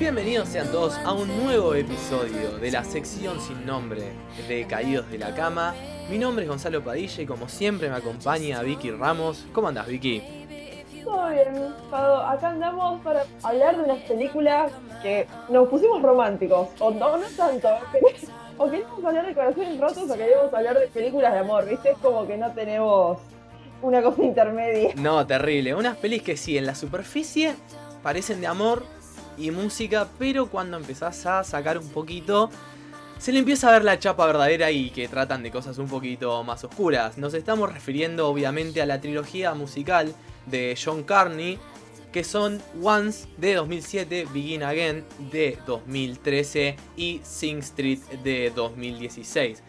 Bienvenidos sean todos a un nuevo episodio de la sección sin nombre de Caídos de la Cama. Mi nombre es Gonzalo Padilla y como siempre me acompaña Vicky Ramos. ¿Cómo andas Vicky? Todo bien, Pado. Acá andamos para hablar de unas películas que nos pusimos románticos. O no, no tanto. O queríamos hablar de corazones rotos o queríamos hablar de películas de amor, ¿viste? Es como que no tenemos una cosa intermedia. No, terrible. Unas pelis que sí, en la superficie parecen de amor y música, pero cuando empezás a sacar un poquito, se le empieza a ver la chapa verdadera y que tratan de cosas un poquito más oscuras. Nos estamos refiriendo obviamente a la trilogía musical de John Carney, que son Once de 2007, Begin Again de 2013 y Sing Street de 2016.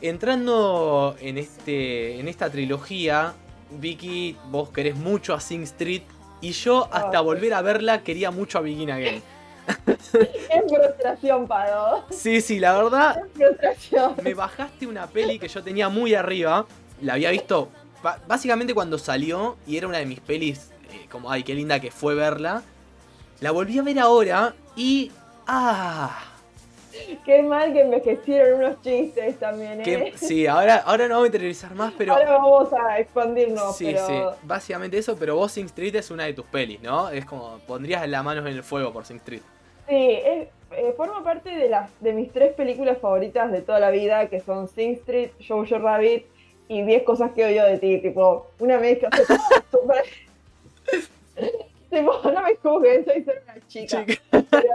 Entrando en, este, en esta trilogía, Vicky, vos querés mucho a Sing Street y yo hasta volver a verla quería mucho a Begin Again. Es frustración, Pado. Sí, sí, la verdad, Es frustración. me bajaste una peli que yo tenía muy arriba. La había visto básicamente cuando salió y era una de mis pelis, eh, como, ay, qué linda que fue verla. La volví a ver ahora y... ¡Ah! Qué mal que envejecieron unos chistes también, ¿eh? Que, sí, ahora, ahora no vamos a interiorizar más, pero... Ahora vamos a expandirnos, Sí, pero... sí, básicamente eso, pero vos Sing Street es una de tus pelis, ¿no? Es como, pondrías las manos en el fuego por Sing Street. Sí, es- eh, forma parte de las de mis tres películas favoritas de toda la vida, que son Sing Street, Jojo Rabbit y 10 cosas que odio de ti, tipo, una mezcla super... tipo, no me juzguen, soy solo una chica. Chica. Pero,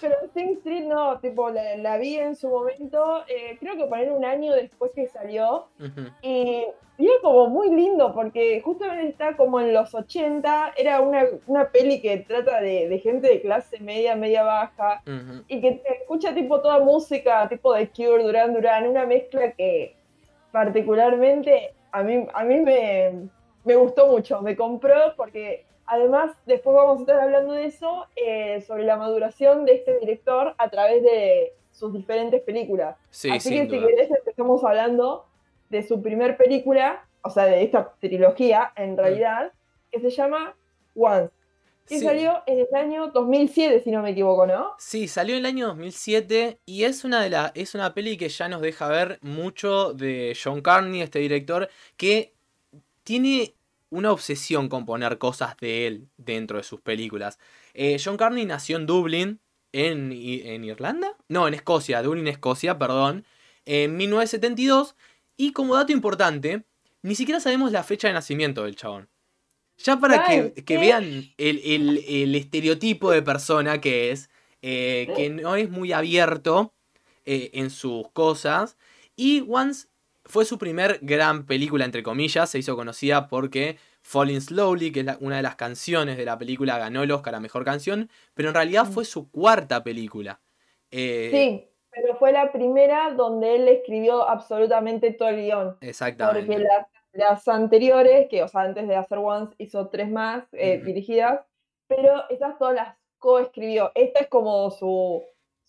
pero Sing Street no, tipo, la, la vi en su momento, eh, creo que poner un año después que salió, y, y era como muy lindo porque justamente está como en los 80, era una, una peli que trata de, de gente de clase media, media baja, y que te escucha tipo toda música, tipo de Cure, Duran Duran, una mezcla que particularmente a mí, a mí me, me gustó mucho, me compró porque además después vamos a estar hablando de eso, eh, sobre la maduración de este director a través de sus diferentes películas. Sí, Así que si querés empezamos hablando de su primer película, o sea, de esta trilogía en realidad, que se llama Once, que. Sí. salió en el año 2007, si no me equivoco, ¿no? Sí, salió en el año 2007 y es una, de la, es una peli que ya nos deja ver mucho de John Carney, este director, que tiene una obsesión con poner cosas de él dentro de sus películas. Eh, John Carney nació en Dublín, en, en Irlanda, no, en Escocia, Dublín, Escocia, perdón, en 1972 y como dato importante, ni siquiera sabemos la fecha de nacimiento del chabón. Ya para que, vean el, el- el estereotipo de persona que es, eh, que no es muy abierto eh, en sus cosas. Y Once fue su primer gran película, entre comillas, se hizo conocida porque Falling Slowly, que es la- una de las canciones de la película, ganó el Oscar a Mejor Canción, pero en realidad Mm. fue su cuarta película. Eh, Sí, pero fue la primera donde él escribió absolutamente todo el guion. Exactamente. Porque las, las anteriores, que, o sea, antes de hacer Once, hizo tres más eh, dirigidas, pero esas todas las coescribió. Esta es como su,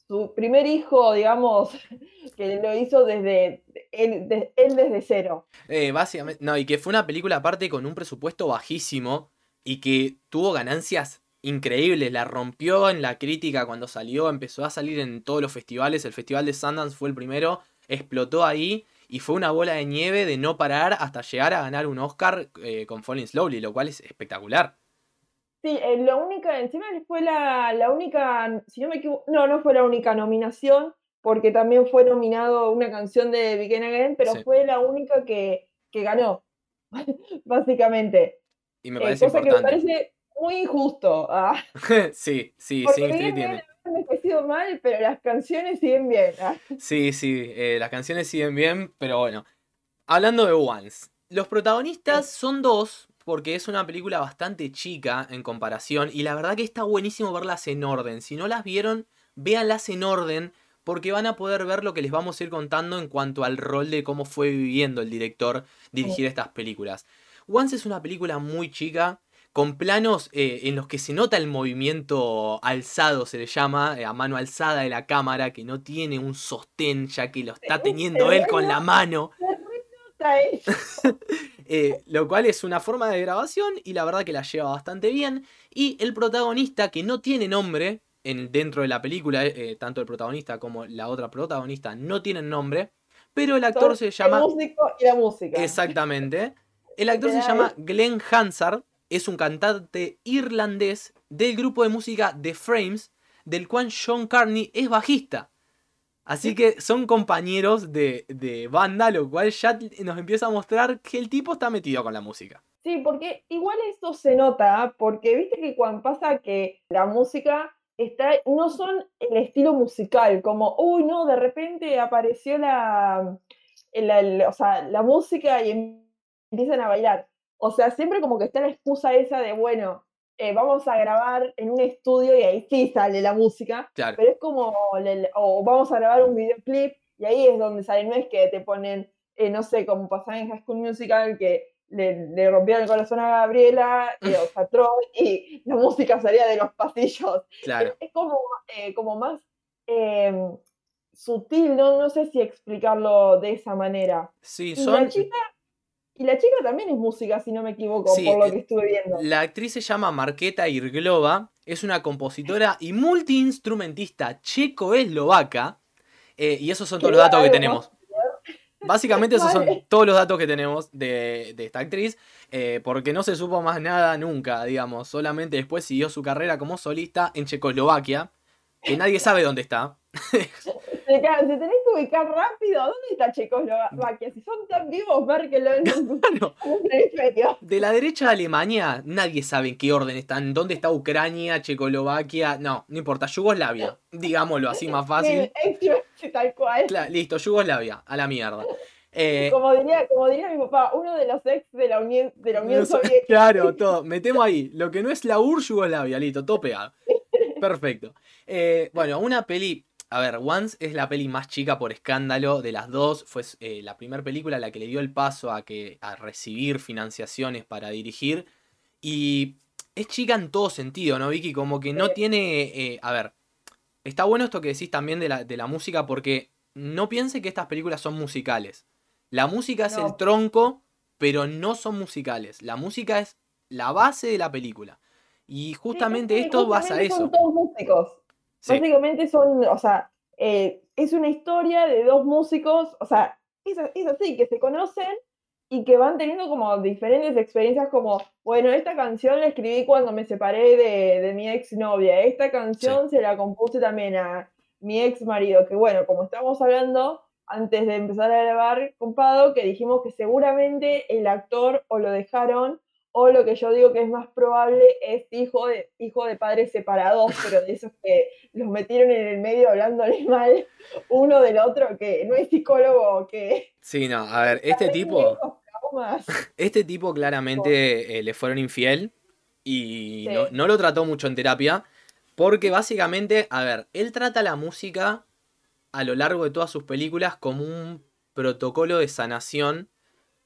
su primer hijo, digamos, que lo hizo desde él, de- él desde cero. Eh, básicamente, no, y que fue una película aparte con un presupuesto bajísimo y que tuvo ganancias increíbles, la rompió en la crítica cuando salió, empezó a salir en todos los festivales, el Festival de Sundance fue el primero, explotó ahí y fue una bola de nieve de no parar hasta llegar a ganar un Oscar eh, con Falling Slowly, lo cual es espectacular. Sí, eh, la única, encima fue la, la única, si no me equivoco, no, no fue la única nominación, porque también fue nominado una canción de Begin Again, pero Sí. fue la única que, que ganó, básicamente. Y me Eh, parece cosa que me parece muy injusto. ah, sí, sí, porque tiene. Han envejecido mal, pero las canciones siguen bien. ah. Sí, sí, eh, las canciones siguen bien, pero bueno. Hablando de Once, los protagonistas son dos, porque es una película bastante chica en comparación, y la verdad que está buenísimo verlas en orden. Si no las vieron, véanlas en orden, porque van a poder ver lo que les vamos a ir contando en cuanto al rol de cómo fue viviendo el director dirigir estas películas. Once es una película muy chica, con planos eh, en los que se nota el movimiento alzado, se le llama, eh, a mano alzada de la cámara, que no tiene un sostén, ya que lo está teniendo él con la mano. Eh, lo cual es una forma de grabación y la verdad que la lleva bastante bien. Y el protagonista, que no tiene nombre en, dentro de la película, tanto el protagonista como la otra protagonista no tienen nombre, pero el actor se llama... El músico y la música. Exactamente. El actor se llama Glenn Hansard es un cantante irlandés del grupo de música The Frames, del cual John Carney es bajista. Así que son compañeros de, banda, lo cual ya nos empieza a mostrar que el tipo está metido con la música. Sí, porque igual esto se nota, porque viste que cuando pasa que la música está, no son el estilo musical, como, uy, no, de repente apareció la, la música y empiezan a bailar. O sea, siempre como que está la excusa esa de, bueno, eh, vamos a grabar en un estudio y ahí sí sale la música. Pero es como, o vamos a grabar un videoclip y ahí es donde sale, no es que te ponen, eh, no sé, como pasaba en High School Musical, que le, rompieron el corazón a Gabriela, eh, o sea, y la música salía de los pasillos. Claro. Es, como, como más em, sutil, ¿no? no sé si explicarlo de esa manera. Sí, son... Y la chica también es música, si no me equivoco, por lo eh, que estuve viendo. La actriz se llama Marqueta Irglova, es una compositora y multiinstrumentista checo-eslovaca. Eh, y esos son todos los datos que tenemos. Básicamente esos son todos los datos que tenemos de, esta actriz, eh, porque no se supo más nada nunca, digamos. Solamente después siguió su carrera como solista en Checoslovaquia, que nadie sabe dónde está. Se, tenés que ubicar rápido. ¿Dónde está Checoslovaquia? Si son tan vivos, Merkel un, De la derecha de Alemania, nadie sabe en qué orden están. ¿Dónde está Ucrania, Checoslovaquia? No, no importa. Yugoslavia. Digámoslo así más fácil. Tal cual. listo, Yugoslavia. A la mierda. Eh, como, diría, como diría mi papá, uno de los ex de la Unión, de la Unión Soviética. Claro, todo. Metemos ahí. Lo que no es la UR, Yugoslavia. Listo, todo pegado. Perfecto. Eh, bueno, una peli a ver, Once es la peli más chica por escándalo de las dos. Fue eh, la primera película la que le dio el paso a, que, a recibir financiaciones para dirigir. Y es chica en todo sentido, ¿no, Vicky? Como que no tiene. Eh, a ver, está bueno esto que decís también de la, de la, música, porque no piense que estas películas son musicales. La música es el tronco, pero no son musicales. La música es la base de la película. Y justamente esto basa a eso. Son todos músicos. Básicamente son, o sea, eh, es una historia de dos músicos, o sea, es, así, que se conocen y que van teniendo como diferentes experiencias como, bueno, esta canción la escribí cuando me separé de, de mi exnovia, esta canción se la compuse también a mi ex marido, que bueno, como estamos hablando antes de empezar a grabar compado, que dijimos que seguramente el actor o lo dejaron o lo que yo digo que es más probable es hijo de, hijo de padres separados, pero de esos que los metieron en el medio hablándole mal uno del otro, que no es psicólogo, que... Sí, no, a ver, este tipo... Este tipo claramente eh, le fueron infiel y no, no lo trató mucho en terapia, porque básicamente, a ver, él trata la música a lo largo de todas sus películas como un protocolo de sanación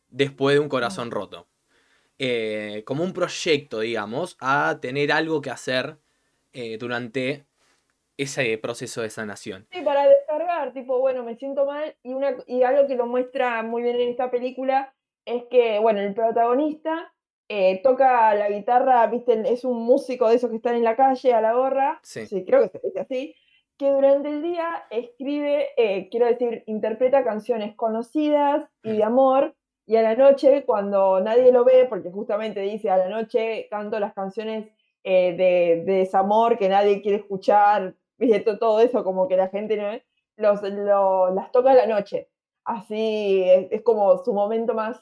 después de un corazón roto. Eh, como un proyecto, digamos, a tener algo que hacer eh, durante ese proceso de sanación. Sí, para descargar, tipo, bueno, me siento mal y, una, y algo que lo muestra muy bien en esta película es que, bueno, el protagonista eh, toca la guitarra, viste, es un músico de esos que están en la calle a la gorra, sí, creo que se dice así, que durante el día escribe, quiero decir, interpreta canciones conocidas y de amor y a la noche, cuando nadie lo ve, porque justamente dice, a la noche canto las canciones eh, de, desamor que nadie quiere escuchar, y todo eso, como que la gente no los, las toca a la noche. Así es, como su momento más,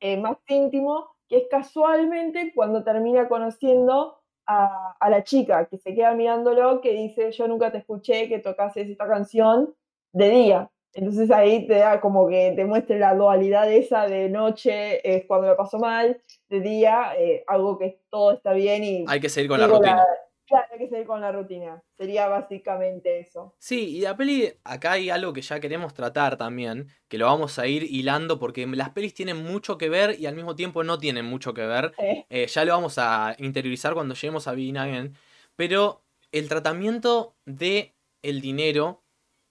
eh, más íntimo, que es casualmente cuando termina conociendo a, a, la chica, que se queda mirándolo, que dice, yo nunca te escuché que tocases esta canción de día. Entonces ahí te da como que te muestre la dualidad esa de noche es cuando me pasó mal, de día eh, algo que todo está bien y... Hay que seguir con la rutina. claro, hay que seguir con la rutina. Sería básicamente eso. Sí, y la peli, acá hay algo que ya queremos tratar también, que lo vamos a ir hilando porque las pelis tienen mucho que ver y al mismo tiempo no tienen mucho que ver. Eh, ya lo vamos a interiorizar cuando lleguemos a Begin Again. Pero el tratamiento de el dinero,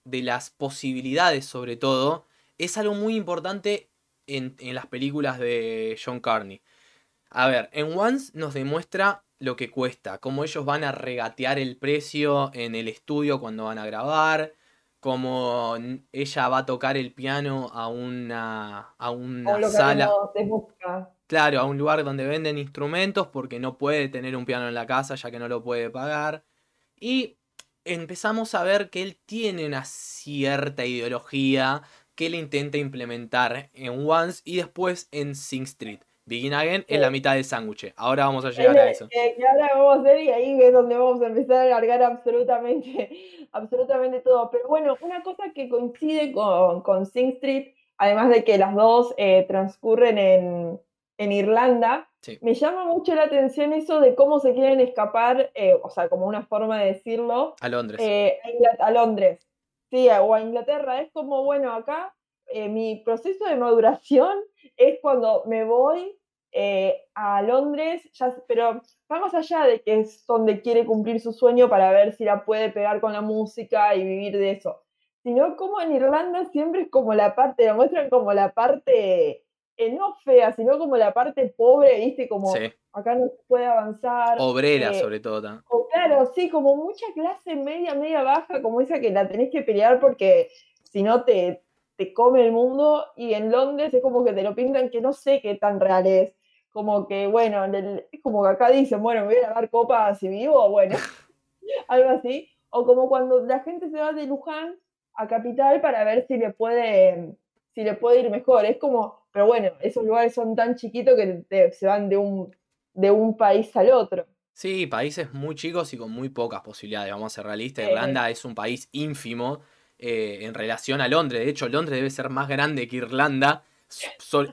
de las posibilidades sobre todo, es algo muy importante en, en las películas de John Carney. A ver, en Once nos demuestra lo que cuesta, cómo ellos van a regatear el precio en el estudio cuando van a grabar, cómo ella va a tocar el piano a una, a una sala. Claro, a un lugar donde venden instrumentos porque no puede tener un piano en la casa ya que no lo puede pagar. Y empezamos a ver que él tiene una cierta ideología que él intenta implementar en Once y después en Sing Street. Begin Again es la mitad del sándwich. Ahora vamos a llegar a eso. Eh, ahora vamos a hacer y ahí es donde vamos a empezar a alargar absolutamente, absolutamente todo. Pero bueno, una cosa que coincide con, con Sing Street, además de que las dos eh, transcurren en, en Irlanda, me llama mucho la atención eso de cómo se quieren escapar, eh, o sea, como una forma de decirlo. A Londres. a, Londres. Sí, o a Inglaterra. Es como, bueno, acá mi proceso de maduración es cuando me voy eh, a Londres, ya, pero vamos allá de que es donde quiere cumplir su sueño para ver si la puede pegar con la música y vivir de eso. Sino como en Irlanda siempre es como la parte, la muestran como la parte, eh, no fea, sino como la parte pobre, ¿viste? Como acá no se puede avanzar. Obrera, eh, sobre todo. O claro, sí, como mucha clase media, media baja, como esa que la tenés que pelear porque si no te, te come el mundo y en Londres es como que te lo pintan que no sé qué tan real es. Como que, bueno, es como que acá dicen, bueno, me voy a dar copas si vivo, bueno, algo así. O como cuando la gente se va de Luján a Capital para ver si le puede, si le puede ir mejor. Es como, pero bueno, esos lugares son tan chiquitos que se van de un, de un país al otro. Sí, países muy chicos y con muy pocas posibilidades, vamos a ser realistas. Irlanda es un país ínfimo eh, en relación a Londres. De hecho, Londres debe ser más grande que Irlanda,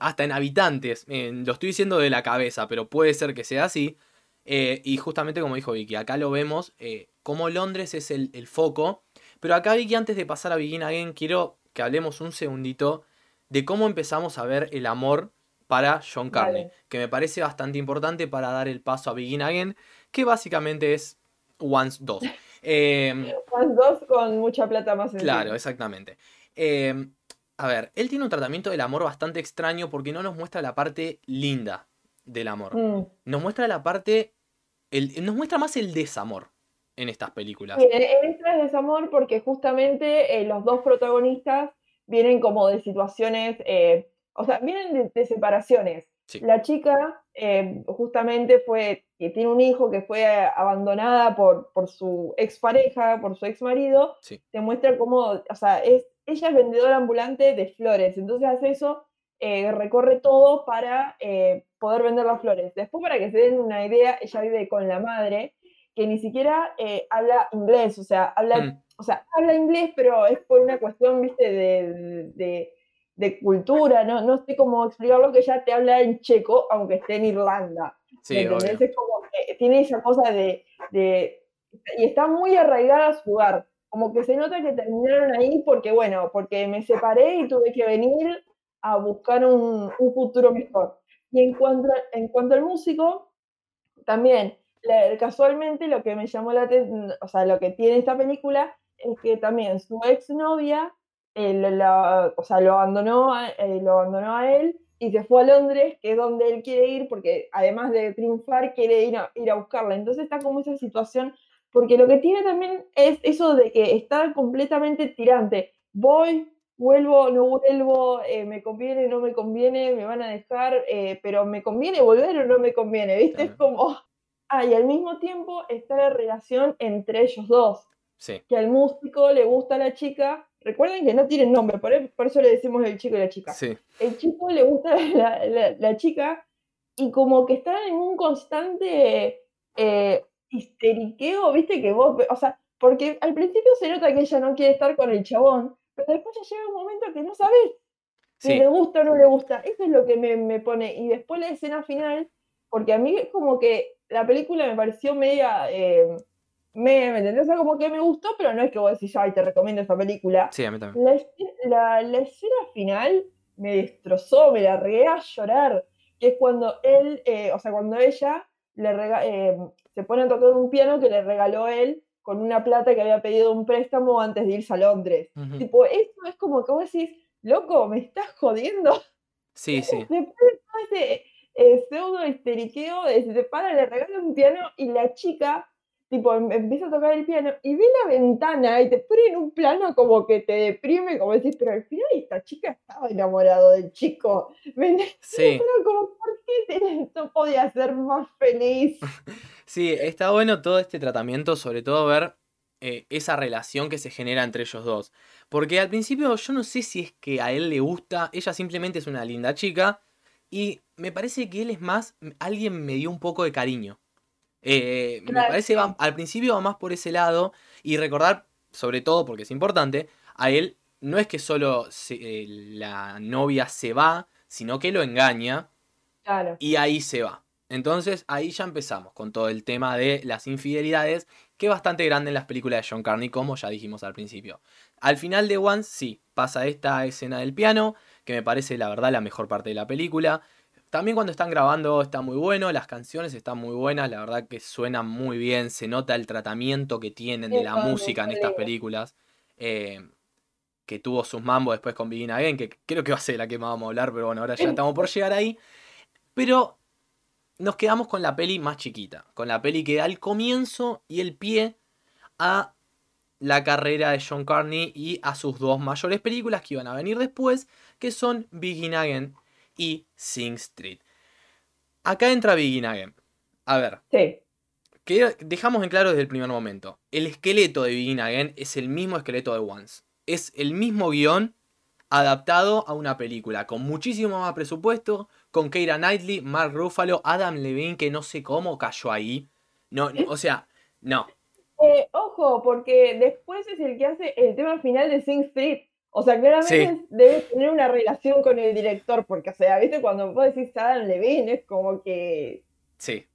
hasta en habitantes. Eh, lo estoy diciendo de la cabeza, pero puede ser que sea así. Eh, y justamente como dijo Vicky, acá lo vemos como Londres es el, foco. Pero acá Vicky, antes de pasar a Begin Again, quiero que hablemos un segundito de cómo empezamos a ver el amor para John Carney, que me parece bastante importante para dar el paso a Begin Again, que básicamente es Once 2. Em, dos con mucha plata más. Claro, exactamente. Em, a ver, él tiene un tratamiento del amor bastante extraño porque no nos muestra la parte linda del amor. Mm. Nos muestra la parte. El, nos muestra más el desamor en estas películas. Sí, en esta es desamor porque justamente eh, los dos protagonistas vienen como de situaciones. Eh, o sea, vienen de separaciones. La chica eh, justamente fue, que tiene un hijo que fue abandonada por, por su expareja, por su ex marido, te muestra cómo, o sea, es, ella es vendedora ambulante de flores, entonces hace eso, eh, recorre todo para eh, poder vender las flores. Después, para que se den una idea, ella vive con la madre, que ni siquiera habla inglés, o sea, habla, mm. O sea, habla inglés, pero es por una cuestión, viste, de de cultura, no, no sé cómo explicarlo, que ya te habla en checo, aunque esté en Irlanda. Sí, Es como que tiene esa cosa de, Y está muy arraigada a su lugar. Como que se nota que terminaron ahí porque, bueno, porque me separé y tuve que venir a buscar un, futuro mejor. Y en cuanto, en cuanto al músico, también, casualmente lo que me llamó la atención, o sea, lo que tiene esta película es que también su exnovia o sea, lo abandonó, a, eh, lo abandonó a él y se fue a Londres, que es donde él quiere ir, porque además de triunfar, quiere ir a, ir a buscarla. Entonces está como esa situación, porque lo que tiene también es eso de que está completamente tirante. Voy, vuelvo, no vuelvo, eh, me conviene, no me conviene, me van a dejar, eh, pero me conviene volver o no me conviene, ¿viste? Es como... Ah, y al mismo tiempo está la relación entre ellos dos. Sí. Que al músico le gusta a la chica, Recuerden que no tienen nombre, por, eso le decimos el chico y la chica. El chico le gusta la, chica y como que están en un constante eh, histeriqueo, viste que vos, o sea, porque al principio se nota que ella no quiere estar con el chabón, pero después ya llega un momento que no sabes si le gusta o no le gusta. Eso es lo que me, pone. Y después la escena final, porque a mí es como que la película me pareció media... Eh, me, ¿me entendés? O sea, como que me gustó, pero no es que vos decís, ay, te recomiendo esta película. Sí, a mí también. La, escena- la- la escena final me destrozó, me la regué a llorar, que es cuando él, eh, o sea, cuando ella le rega- eh, se pone a tocar un piano que le regaló él con una plata que había pedido un préstamo antes de irse a Londres. Tipo, esto es como que vos decís, loco, me estás jodiendo. Sí, sí. Después de todo ese eh, pseudo histeriqueo, de se para, le regala un piano y la chica, tipo, em- empieza a tocar el piano y ve la ventana y te pone en un plano como que te deprime, como decís, pero al final esta chica estaba enamorado del chico. Sí. Pero como, ¿por qué no podía ser más feliz? Sí, está bueno todo este tratamiento, sobre todo ver eh, esa relación que se genera entre ellos dos. Porque al principio yo no sé si es que a él le gusta, ella simplemente es una linda chica y me parece que él es más, alguien me dio un poco de cariño. Eh, me parece va, al principio va más por ese lado y recordar, sobre todo porque es importante, a él no es que solo se- eh, la novia se va, sino que lo engaña Claro. y ahí se va. Entonces ahí ya empezamos con todo el tema de las infidelidades, que es bastante grande en las películas de John Carney, como ya dijimos al principio. Al final de Once, sí, pasa esta escena del piano, que me parece la verdad la mejor parte de la película. También cuando están grabando está muy bueno, las canciones están muy buenas, la verdad que suenan muy bien, se nota el tratamiento que tienen de la música en estas películas. eh, que tuvo sus mambos después con Begin Again, que creo que va a ser la que más vamos a hablar, pero bueno, ahora ya estamos por llegar ahí. Pero nos quedamos con la peli más chiquita, con la peli que da el comienzo y el pie a la carrera de John Carney y a sus dos mayores películas que iban a venir después, que son Begin Again y Sing Street. Acá entra Begin Again. A ver, Sí. que dejamos en claro desde el primer momento. El esqueleto de Begin Again es el mismo esqueleto de Once. Es el mismo guion adaptado a una película con muchísimo más presupuesto, con Keira Knightley, Mark Ruffalo, Adam Levine, que no sé cómo cayó ahí. No, no, o sea, no. Eh, ojo, porque después es el que hace el tema final de Sing Street. O sea, claramente Sí. debe tener una relación con el director, porque, o sea, viste, cuando vos decís Adam Levine, es como que. Sí.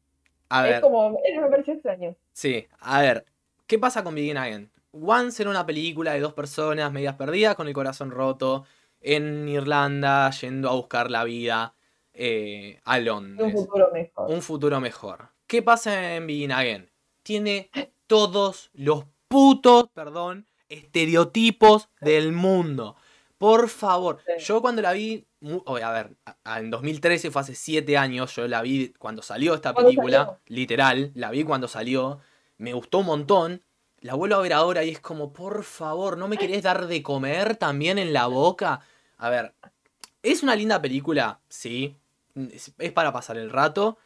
A Es ver, como. eh, me pareció extraño. sí, a ver. ¿Qué pasa con Begin Again? Once era una película de dos personas medias perdidas con el corazón roto en Irlanda yendo a buscar la vida eh, a En un Londres. futuro mejor. un futuro mejor. ¿Qué pasa en Begin Again? Tiene todos los putos, perdón, estereotipos del mundo. Por favor, Sí. yo cuando la vi, oye, a ver, en 2013 fue hace 7 años, yo la vi cuando salió esta ¿Cuándo película, salió? literal, la vi cuando salió, me gustó un montón, la vuelvo a ver ahora y es como, por favor, ¿no me querés dar de comer también en la boca? A ver, es una linda película, sí, es, para pasar el rato,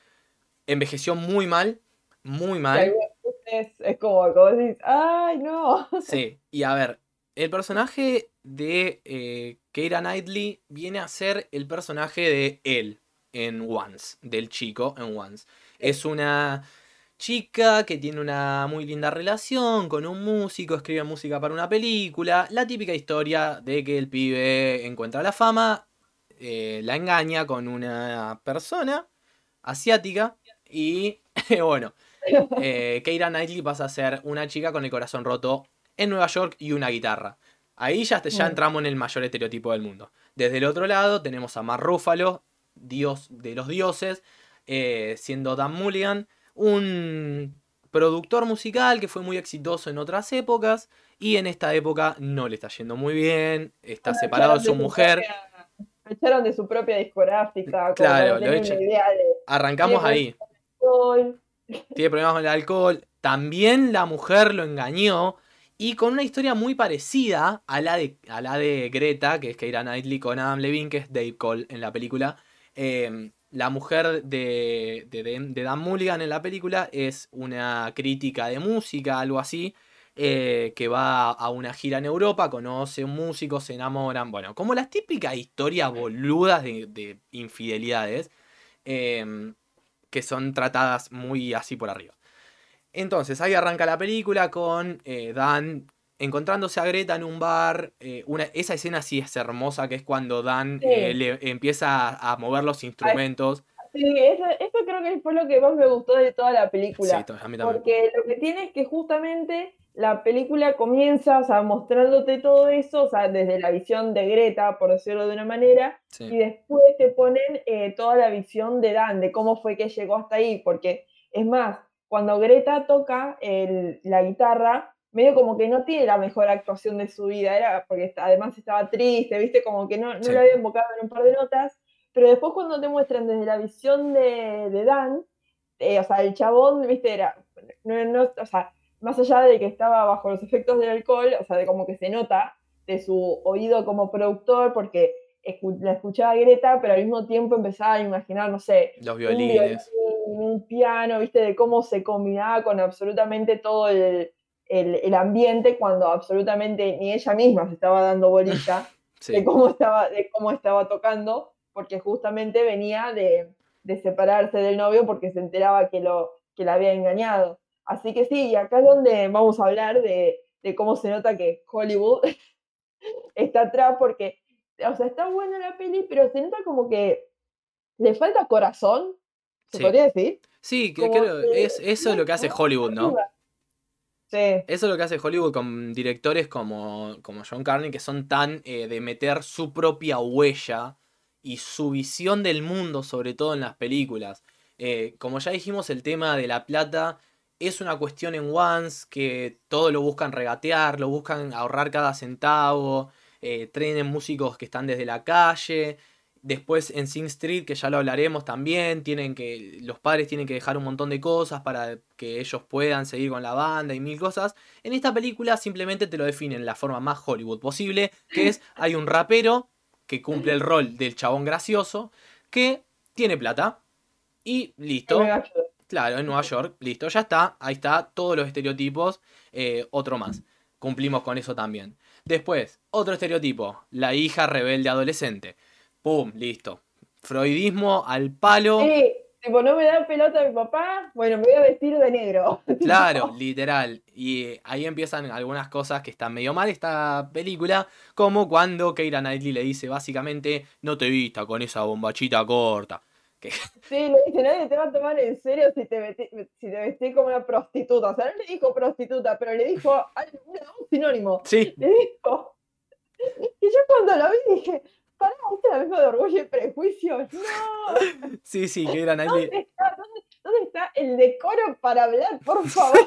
envejeció muy mal, muy mal. Veces es como, como decís, ¡ay, no! Sí, y a ver, el personaje de eh, Keira Knightley viene a ser el personaje de él en Once, del chico en Once. Es una chica que tiene una muy linda relación con un músico, escribe música para una película. La típica historia de que el pibe encuentra la fama, eh, la engaña con una persona asiática y bueno, eh, Keira Knightley pasa a ser una chica con el corazón roto en Nueva York y una guitarra. Ahí ya, ya entramos en el mayor estereotipo del mundo. Desde el otro lado tenemos a Mark Ruffalo, dios de los dioses, eh, siendo Dan Mulligan, un productor musical que fue muy exitoso en otras épocas y en esta época no le está yendo muy bien, está Lo separado de su mujer. propia- lo echaron de su propia discográfica. Claro, lo Arrancamos ahí. Tiene problemas con el alcohol. También la mujer lo engañó. Y con una historia muy parecida a la de, a la de Greta, que es Keira Knightley con Adam Levine, que es Dave Cole en la película. Eh, la mujer de, de, de- de Dan Mulligan en la película es una crítica de música, algo así, eh, que va a una gira en Europa, conoce un músico, se enamoran. Bueno, como las típicas historias boludas de, de infidelidades. eh, que son tratadas muy así por arriba. Entonces, ahí arranca la película con eh, Dan encontrándose a Greta en un bar. eh, una, esa escena sí es hermosa, que es cuando Dan Sí. eh, le empieza a, a mover los instrumentos. Sí, eso, eso creo que fue lo que más me gustó de toda la película. Sí, to- a mí también. Porque lo que tiene es que justamente la película comienza, o sea, mostrándote todo eso, o sea, desde la visión de Greta, por decirlo de una manera, y después te ponen eh, toda la visión de Dan, de cómo fue que llegó hasta ahí, porque es más, cuando Greta toca el- la guitarra, medio como que no tiene la mejor actuación de su vida, era porque además estaba triste, viste, como que no, no Sí. le había invocado en un par de notas, pero después cuando te muestran desde la visión de, de Dan, eh, o sea, el chabón, viste, era, no, no- o sea, más allá de que estaba bajo los efectos del alcohol, o sea, de como que se nota de su oído como productor, porque escu- la escuchaba Greta, pero al mismo tiempo empezaba a imaginar, no sé, los un violines. violín, un piano, viste, de cómo se combinaba con absolutamente todo el, el- el ambiente cuando absolutamente ni ella misma se estaba dando bolilla Sí, de cómo estaba, de cómo estaba tocando, porque justamente venía de, de separarse del novio porque se enteraba que lo que la había engañado. Así que sí, y acá es donde vamos a hablar de, de cómo se nota que Hollywood está atrás, porque, o sea, está buena la peli, pero se nota como que le falta corazón, se Sí. podría decir. Sí, que Como creo, que es, eso es lo que hace Hollywood, ¿no? Sí, Eso es lo que hace Hollywood con directores como, como John Carney, que son tan eh, de meter su propia huella y su visión del mundo, sobre todo en las películas. Eh, como ya dijimos, el tema de la plata es una cuestión en Once, que todo lo buscan regatear, lo buscan ahorrar cada centavo, eh, traen músicos que están desde la calle. Después en Sing Street, que ya lo hablaremos también, tienen que. Los padres tienen que dejar un montón de cosas para que ellos puedan seguir con la banda y mil cosas. En esta película simplemente te lo definen de la forma más Hollywood posible, que es hay un rapero que cumple el rol del chabón gracioso, que tiene plata. Y listo. Claro, en Nueva York, listo, ya está, ahí está, todos los estereotipos, eh, otro más. Cumplimos con eso también. Después, otro estereotipo, la hija rebelde adolescente. Pum, listo. Freudismo al palo. Sí, tipo, no me da pelota mi papá, bueno, me voy a vestir de negro. Claro, literal. Y eh, ahí empiezan algunas cosas que están medio mal esta película, como cuando Keira Knightley le dice básicamente, no te vista con esa bombachita corta. Sí, le dice, nadie te va a tomar en serio si te si te vestís como una prostituta. O sea, no le dijo prostituta, pero le dijo un sinónimo. Sí, Le dijo. Y yo cuando lo vi dije, pará, ¿viste la misma de orgullo y prejuicio? No, sí, sí, Knightley. ¿dónde está, dónde, dónde está el decoro para hablar, por favor?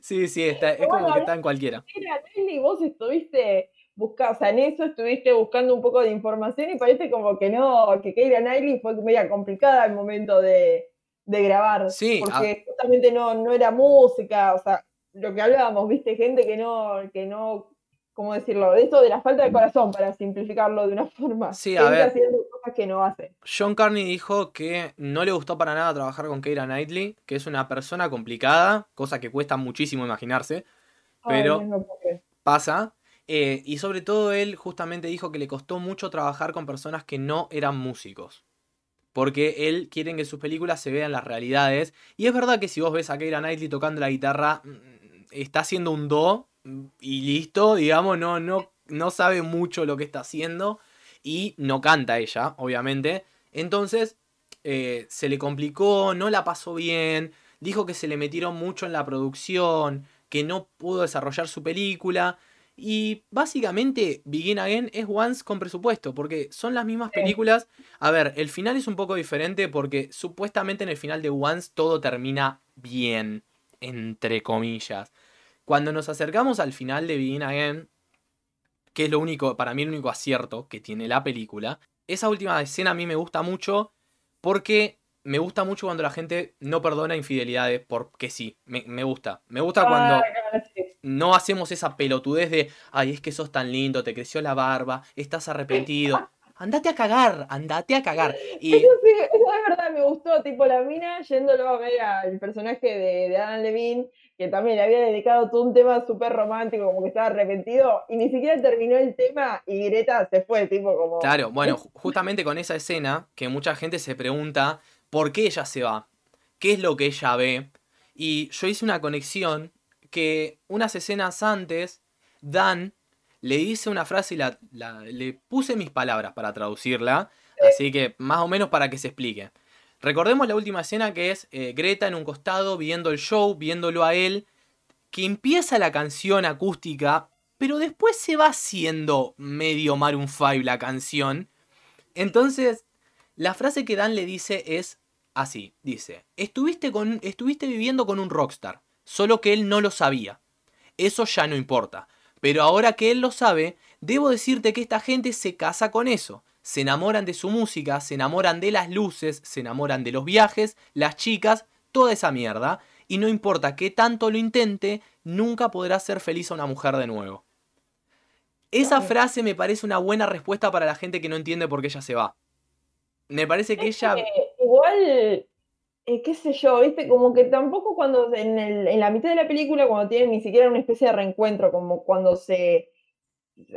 Sí, sí, está, es como que está en cualquiera. Mira, Nelly, vos estuviste buscando, o sea, en eso estuviste buscando un poco de información y parece como que no, que Keira Knightley fue media complicada al momento de, de grabar. Sí, Porque justamente no, no era música, o sea, lo que hablábamos, viste, gente que no, que no, ¿cómo decirlo? De esto de la falta de corazón, para simplificarlo de una forma. Sí, a Gente ver. haciendo cosas que no hace. John Carney dijo que no le gustó para nada trabajar con Keira Knightley, que es una persona complicada, cosa que cuesta muchísimo imaginarse, Ay, Pero- no pasa. Eh, y sobre todo él justamente dijo que le costó mucho trabajar con personas que no eran músicos. Porque él quiere que sus películas se vean las realidades. Y es verdad que si vos ves a Keira Knightley tocando la guitarra, mm, está haciendo un do mm, y listo, digamos, no, no, no sabe mucho lo que está haciendo. Y no canta ella, obviamente. Entonces, eh, se le complicó, no la pasó bien. Dijo que se le metieron mucho en la producción, que no pudo desarrollar su película. Y básicamente Begin Again es Once con presupuesto, porque son las mismas películas. A ver, el final es un poco diferente porque supuestamente en el final de Once todo termina bien, entre comillas. Cuando nos acercamos al final de Begin Again, que es lo único, para mí el único acierto que tiene la película, esa última escena a mí me gusta mucho porque me gusta mucho cuando la gente no perdona infidelidades porque sí, me, me gusta. Me gusta cuando no, hacemos esa pelotudez de, ay, es que sos tan lindo, te creció la barba, estás arrepentido. Andate a cagar, andate a cagar. Y Eso sí, eso es verdad, me gustó, tipo la mina yéndolo a ver al personaje de, de Adam Levine, que también le había dedicado todo un tema súper romántico, como que estaba arrepentido, y ni siquiera terminó el tema y Greta se fue, tipo como... claro, bueno, ju- justamente con esa escena que mucha gente se pregunta por qué ella se va, qué es lo que ella ve. Y yo hice una conexión que unas escenas antes, Dan le dice una frase y la, la- le puse mis palabras para traducirla, así que más o menos para que se explique. Recordemos la última escena que es eh, Greta en un costado viendo el show, viéndolo a él, que empieza la canción acústica, pero después se va haciendo medio Maroon 5 la canción. Entonces, la frase que Dan le dice es así, dice, estuviste, con, estuviste viviendo con un rockstar, solo que él no lo sabía. Eso ya no importa. Pero ahora que él lo sabe, debo decirte que esta gente se casa con eso se enamoran de su música, se enamoran de las luces, se enamoran de los viajes, las chicas, toda esa mierda, y no importa qué tanto lo intente, nunca podrá ser feliz a una mujer de nuevo. Esa frase me parece una buena respuesta para la gente que no entiende por qué ella se va. Me parece que ella... igual, eh, qué sé yo, viste, como que tampoco cuando en, en la mitad de la película, cuando tienen ni siquiera una especie de reencuentro, como cuando se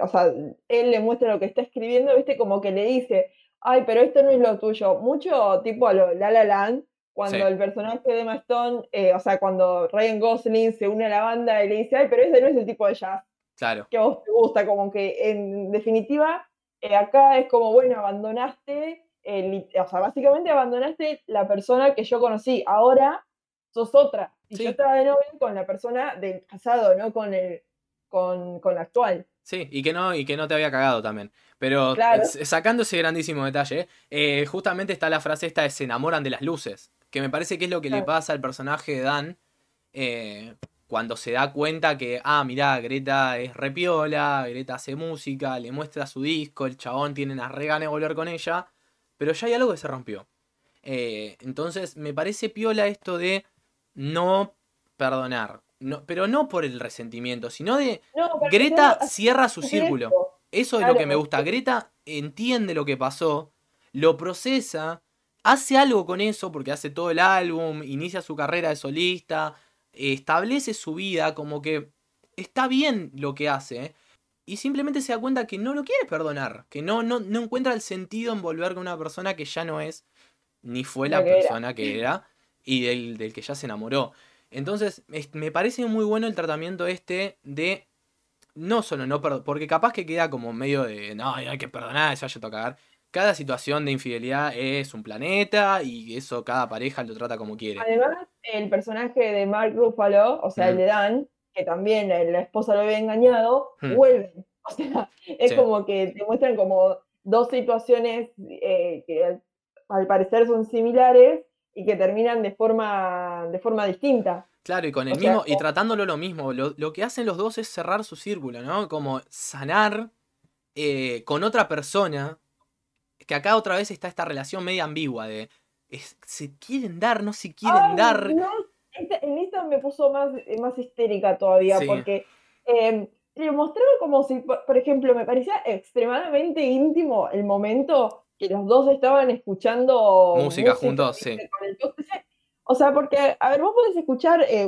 o sea, él le muestra lo que está escribiendo, viste, como que le dice, ay, pero esto no es lo tuyo. Mucho tipo a lo La La Land, cuando el personaje de Emma Stone, eh, o sea, cuando Ryan Gosling se une a la banda y le dice, ay, pero ese no es el tipo de jazz claro. que a vos te gusta, como que en definitiva, eh, acá es como, bueno, abandonaste, o sea, básicamente abandonaste la persona que yo conocí, ahora sos otra. Y yo estaba de novio con la persona del pasado, no con el, con, con la actual. Sí, y que no, y que no te había cagado también. Pero sacando ese grandísimo detalle, eh, justamente está la frase esta de se enamoran de las luces. Que me parece que es lo que le pasa al personaje de Dan eh, cuando se da cuenta que, ah, mirá, Greta es repiola, Greta hace música, le muestra su disco, el chabón tiene una regana de volver con ella, pero ya hay algo que se rompió. Eh, entonces me parece piola esto de no perdonar pero no por el resentimiento, sino de Greta cierra su círculo. Eso es lo que me gusta. Greta entiende lo que pasó, lo procesa, hace algo con eso porque hace todo el álbum, inicia su carrera de solista, establece su vida como que está bien lo que hace. Y simplemente se da cuenta que no lo quiere perdonar, que no, no, no encuentra el sentido en volver con una persona que ya no es, ni fue la, persona que era, y del, del que ya se enamoró. Entonces, me parece muy bueno el tratamiento este de no solo no perdonar, porque capaz que queda como medio de, no, hay que perdonar, eso hay que tocar. Cada situación de infidelidad es un planeta y eso cada pareja lo trata como quiere. Además, el personaje de Mark Ruffalo, o sea, el de Dan, que también la esposa lo había engañado, vuelven. O sea, es como que te muestran como dos situaciones eh, que al parecer son similares y que terminan de forma, de forma distinta. Claro, y con el mismo, y tratándolo lo mismo, lo, que hacen los dos es cerrar su círculo, ¿no? Como sanar eh, con otra persona, que acá otra vez está esta relación media ambigua de se quieren dar, no se quieren dar. No, en esta me puso más, más histérica todavía, porque eh, le mostraba como si, por ejemplo, me parecía extremadamente íntimo el momento que los dos estaban escuchando música, juntos, sí. O sea, porque, a ver, vos podés escuchar, eh,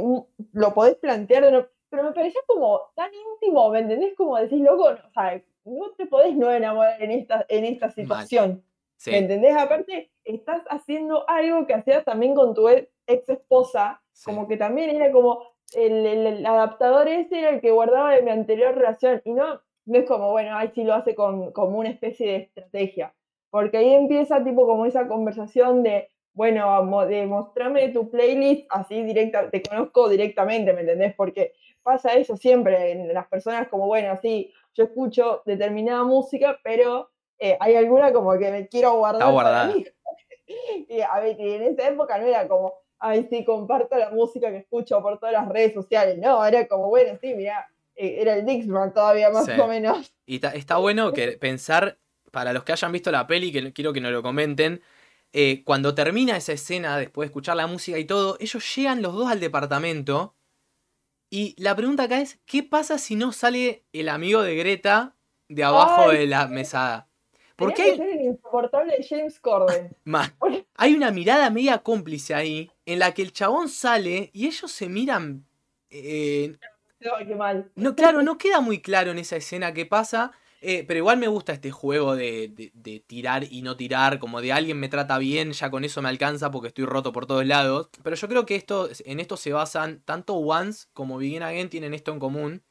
lo podés plantear, pero me parecía como tan íntimo, ¿me entendés? Como decís, loco, no, o sea, no te podés no enamorar en esta, en esta situación. ¿Me entendés? Aparte, estás haciendo algo que hacías también con tu ex esposa, como que también era como el, el, adaptador ese era el que guardaba de mi anterior relación, y no, no es como, bueno, ahí sí lo hace con, como una especie de estrategia. Porque ahí empieza tipo como esa conversación de, bueno, demostrame tu playlist así directa, te conozco directamente, ¿me entendés? Porque pasa eso siempre en las personas como, bueno, así, yo escucho determinada música, pero eh, hay alguna como que me quiero guardar. Para mí. y, a ver, en esa época no era como, ay, sí, comparto la música que escucho por todas las redes sociales, no, era como, bueno, sí, mira, eh, era el Dixman todavía más o menos. Y está bueno que pensar para los que hayan visto la peli, que quiero que nos lo comenten, eh, cuando termina esa escena, después de escuchar la música y todo, ellos llegan los dos al departamento. Y la pregunta acá es, ¿qué pasa si no sale el amigo de Greta de abajo de la mesada? Porque hay... el insoportable James Corden. hay una mirada media cómplice ahí, en la que el chabón sale y ellos se miran... Eh, qué mal. No, claro, no queda muy claro en esa escena qué pasa. Eh, pero igual me gusta este juego de, tirar y no tirar, como de alguien me trata bien, ya con eso me alcanza porque estoy roto por todos lados. Pero yo creo que esto, en esto se basan, tanto Once como Begin Again tienen esto en común,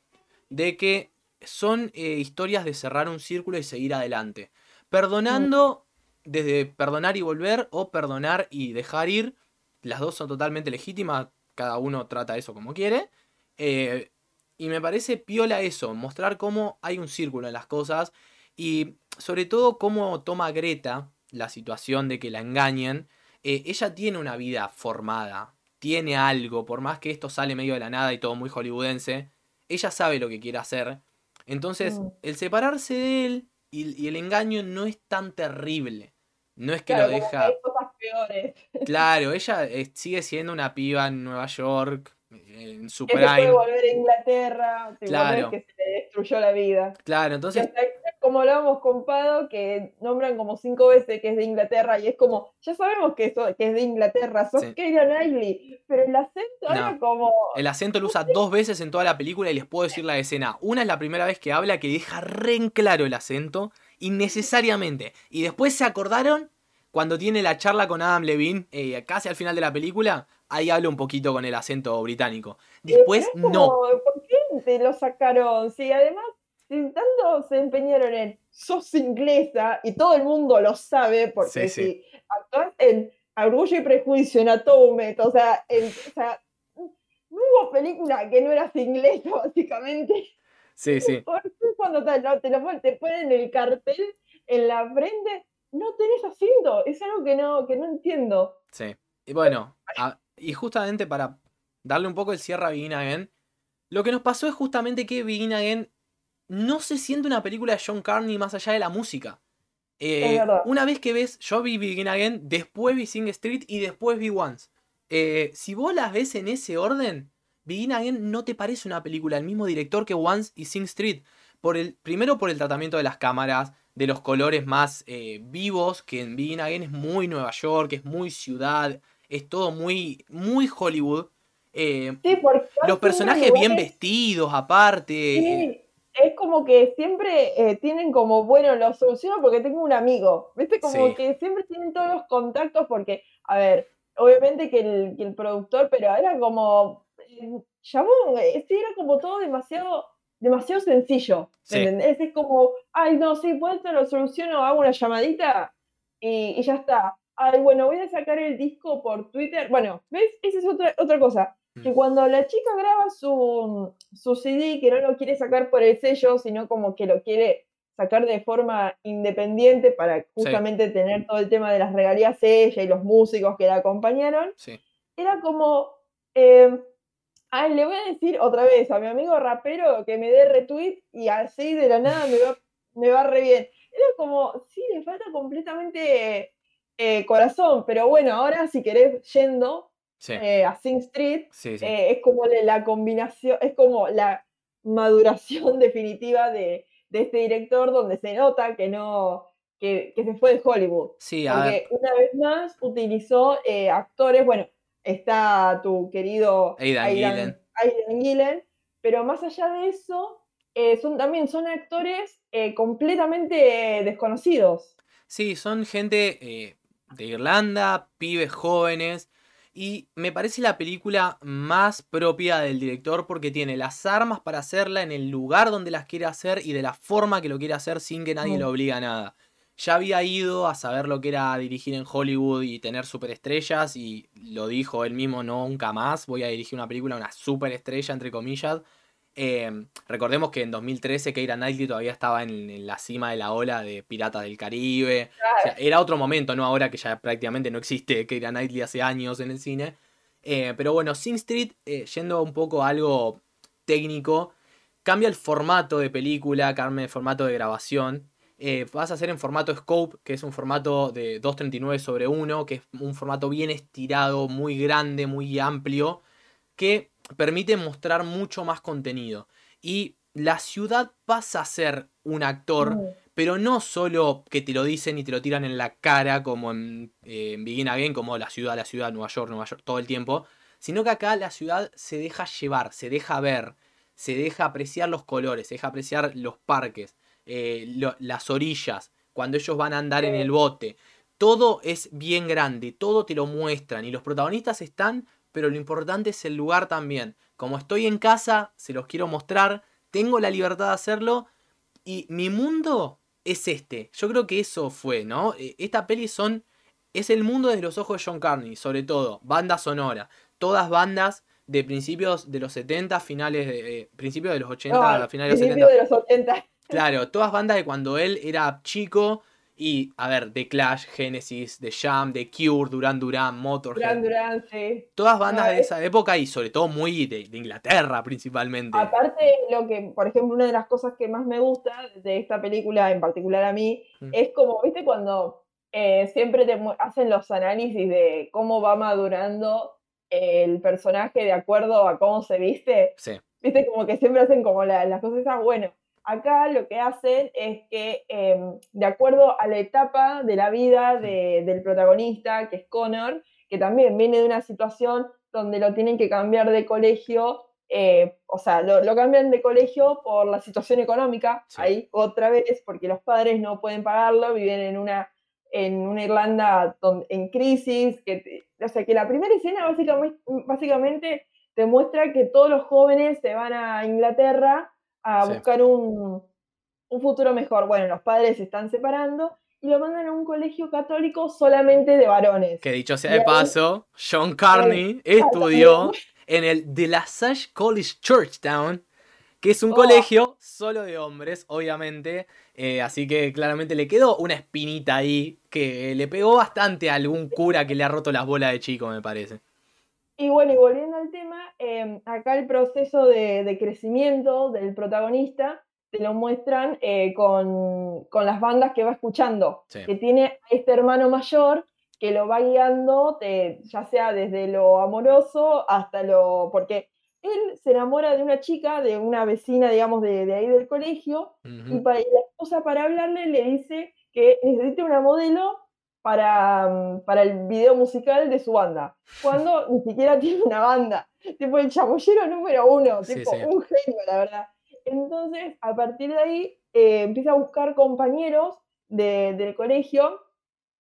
de que son eh, historias de cerrar un círculo y seguir adelante. Perdonando desde perdonar y volver o perdonar y dejar ir. Las dos son totalmente legítimas, cada uno trata eso como quiere. Eh, y me parece piola eso, mostrar cómo hay un círculo en las cosas y sobre todo cómo toma Greta la situación de que la engañen. Eh, ella tiene una vida formada, tiene algo, por más que esto sale medio de la nada y todo muy hollywoodense, ella sabe lo que quiere hacer. Entonces, Mm. el separarse de él y, y el engaño no es tan terrible. No es que Claro, lo deja... hay cosas peores. Claro, ella eh, sigue siendo una piba en Nueva York, en su Que se puede prime. volver a Inglaterra, Claro. que se le destruyó la vida. Claro, entonces, hasta como hablábamos con Pado, que nombran como cinco veces que es de Inglaterra, y es como, ya sabemos que, eso, que es de Inglaterra, sos Sí. Keira Knightley, pero el acento era como... el acento lo usa dos veces en toda la película y les puedo decir la escena. Una es la primera vez que habla que deja re en claro el acento, innecesariamente. Y después se acordaron cuando tiene la charla con Adam Levine, eh, casi al final de la película, ahí habla un poquito con el acento británico. Después no. ¿Por qué te lo sacaron? Si además, si tanto se empeñaron en sos inglesa y todo el mundo lo sabe, porque Sí, sí. si actúas en Orgullo y Prejuicio, en Atonement, o sea, en- o sea, no hubo película que no eras inglesa, básicamente. Sí, sí. ¿Por qué cuando te lo, te lo pon- te ponen el cartel en la frente, no tenés acento? Es algo que no, que no entiendo. Sí. Y bueno, a- y justamente para darle un poco el cierre a Begin Again, lo que nos pasó es justamente que Begin Again no se siente una película de John Carney más allá de la música. Eh, una vez que ves, yo vi Begin Again, después vi Sing Street y después vi Once. Eh, si vos las ves en ese orden, Begin Again no te parece una película, el mismo director que Once y Sing Street. Por el, primero por el tratamiento de las cámaras, de los colores más eh, vivos, que en Begin Again es muy Nueva York, es muy ciudad, es todo muy, muy Hollywood. Eh, Sí, los personajes bien vestidos, aparte. eh, Sí, es como que siempre eh, tienen como, bueno, lo soluciono porque tengo un amigo, ¿viste? Como Sí. que siempre tienen todos los contactos porque, a ver, obviamente que el, que el productor, pero era como, eh, chabón, eh, era como todo demasiado, demasiado sencillo, Sí. Es como, ay, no, sí, pues esto lo soluciono, hago una llamadita y, y ya está. Ay, bueno, voy a sacar el disco por Twitter. Bueno, ¿ves? Esa es otra, otra cosa que Mm. cuando la chica graba su, su CD, que no lo quiere sacar por el sello, sino como que lo quiere sacar de forma independiente para justamente tener todo el tema de las regalías ella y los músicos que la acompañaron, sí. era como, eh, ay, le voy a decir otra vez a mi amigo rapero que me dé retweet y así de la nada me va, me va re bien. Era como, sí, le falta completamente eh, corazón, pero bueno, ahora si querés yendo Sí, eh, a Sing Street, sí, sí. eh, es como la, combinación, es como la maduración definitiva de, de este director donde se nota que no, que, que se fue de Hollywood. Sí, a ver. Porque una vez más utilizó actores, bueno, está tu querido Aidan Gillen. Pero más allá de eso, son también son actores completamente desconocidos. Sí, son gente eh, de Irlanda, pibes jóvenes. Y me parece la película más propia del director porque tiene las armas para hacerla en el lugar donde las quiere hacer y de la forma que lo quiere hacer sin que nadie Mm. lo obliga a nada. Ya había ido a saber lo que era dirigir en Hollywood y tener superestrellas y lo dijo él mismo, no, nunca más voy a dirigir una película, una superestrella entre comillas. Eh, recordemos que en 2013 Keira Knightley todavía estaba en, en la cima de la ola de Piratas del Caribe. O sea, era otro momento, ¿no? Ahora que ya prácticamente no existe Keira Knightley hace años en el cine. Eh, pero bueno, Sing Street, eh, yendo un poco a algo técnico, cambia el formato de película, cambia el formato de grabación. Vas a hacer en formato scope, que es un formato de 2.39 sobre 1, que es un formato bien estirado, muy grande, muy amplio, que permite mostrar mucho más contenido. Y la ciudad pasa a ser un actor Mm. pero no solo que te lo dicen y te lo tiran en la cara como en, eh, en Begin Again, como la ciudad, la ciudad, Nueva York, Nueva York, todo el tiempo, sino que acá la ciudad se deja llevar, se deja ver, se deja apreciar los colores, se deja apreciar los parques, eh, lo- las orillas, cuando ellos van a andar en el bote. Todo es bien grande, todo te lo muestran y los protagonistas están, pero lo importante es el lugar también. Como estoy en casa, se los quiero mostrar, tengo la libertad de hacerlo y mi mundo es este. Yo creo que eso fue, ¿no? Eh, esta peli son. Es el mundo desde los ojos de John Carney, sobre todo. Banda sonora. Todas bandas de principios de los 70, finales de. Eh, principios de los 80, finales de los 70. de los 80. Claro, todas bandas de cuando él era chico. Y, a ver, The Clash, Genesis, The Jam, The Cure, Duran Duran, Motorhead. Duran Duran, sí. Todas bandas de esa época y sobre todo muy de, de, Inglaterra principalmente. Aparte, lo que, por ejemplo, una de las cosas que más me gusta de esta película, en particular a mí, mm. es como, viste, cuando eh, siempre te hacen los análisis de cómo va madurando el personaje de acuerdo a cómo se viste. Sí. Viste, como que siempre hacen como las cosas esas, bueno Acá lo que hacen es que, em, de acuerdo a la etapa de la vida del protagonista, que es Connor, que también viene de una situación donde lo tienen que cambiar de colegio, eh, o sea, lo, cambian de colegio por la situación económica, ahí otra vez, porque los padres no pueden pagarlo, viven en una, en una Irlanda en crisis, que, o sea, que la primera escena básicamente, básicamente te muestra que todos los jóvenes se van a Inglaterra a buscar un, futuro mejor. Bueno, los padres se están separando y lo mandan a un colegio católico solamente de varones. Que dicho sea de paso, John Carney estudió en el De La Salle College Churchtown, que es un oh. colegio solo de hombres, obviamente. Eh, así que claramente le quedó una espinita ahí que le pegó bastante a algún cura que le ha roto las bolas de chico, me parece. Y bueno, y volviendo al tema, em, acá el proceso de, crecimiento del protagonista te lo muestran eh, con, las bandas que va escuchando, que tiene este hermano mayor que lo va guiando, ya sea desde lo amoroso hasta lo... porque él se enamora de una chica, de una vecina, digamos, de, ahí del colegio, y, para, y la esposa para hablarle le dice que necesita una modelo para, para el video musical de su banda, cuando ni siquiera tiene una banda. Tipo el chamullero número uno, tipo un genio, la verdad. Entonces, a partir de ahí, eh, empieza a buscar compañeros del colegio